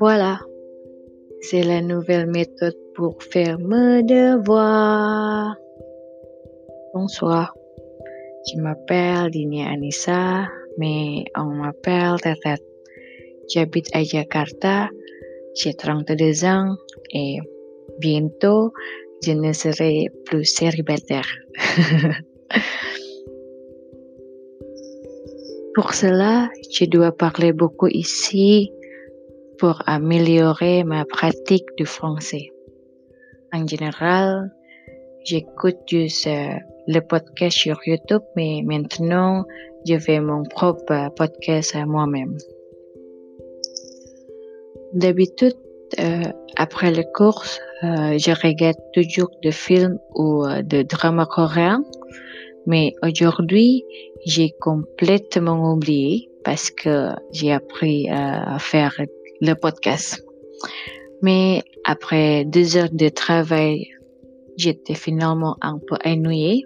Voilà, c'est la nouvelle méthode pour faire mes devoirs. Bonsoir, je m'appelle Dini Anissa, mais on m'appelle Tetet. J'habite à Jakarta, j'ai 32 ans et bientôt je ne serai plus célibataire. Pour cela, je dois parler beaucoup ici pour améliorer ma pratique du français. En général, j'écoute juste euh, le podcast sur YouTube, mais maintenant, je fais mon propre podcast moi-même. D'habitude, euh, après le cours, euh, je regarde toujours des films ou des dramas coréens, mais aujourd'hui, j'ai complètement oublié parce que j'ai appris à faire le podcast. Mais après deux heures de travail, j'étais finalement un peu ennuyée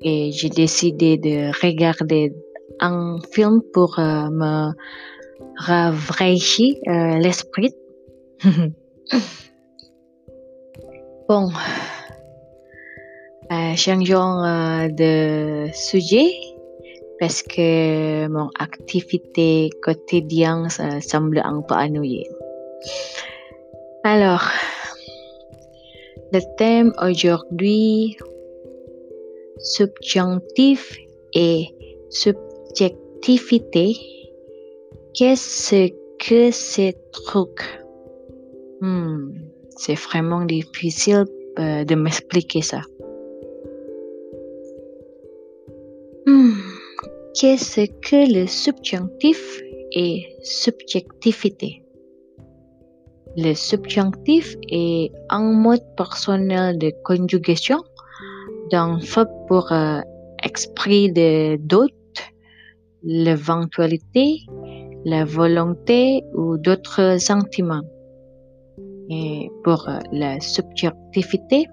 et j'ai décidé de regarder un film pour euh, me rafraîchir euh, l'esprit. bon, euh, changeons euh, de sujet parce que mon activité quotidienne semble un peu ennuyée. Alors, le thème aujourd'hui, subjonctif et subjectivité. Qu'est-ce que ces trucs? Hmm, C'est vraiment difficile euh, de m'expliquer ça. Qu'est-ce que le subjonctif et subjectivité? Le subjonctif est un mode personnel de conjugation d'un verbe pour euh, exprimer de doute, l'éventualité, la volonté ou d'autres sentiments. Et pour euh, la subjectivité,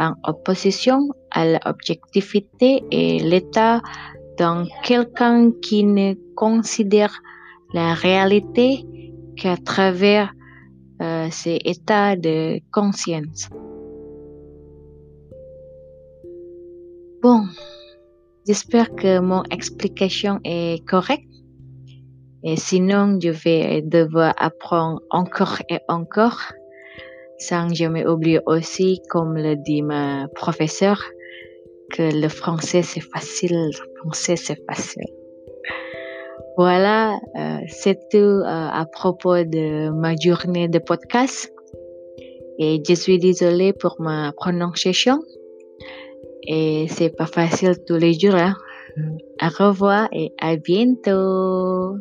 en opposition à l'objectivité est l'état dans quelqu'un qui ne considère la réalité qu'à travers euh, ses états de conscience. Bon, j'espère que mon explication est correcte. Et sinon, je vais devoir apprendre encore et encore, sans jamais oublier aussi, comme le dit ma professeure, que le français c'est facile, le français c'est facile. Voilà, euh, c'est tout euh, à propos de ma journée de podcast. Et je suis désolée pour ma prononciation. Et c'est pas facile tous les jours. Hein. Au revoir et à bientôt.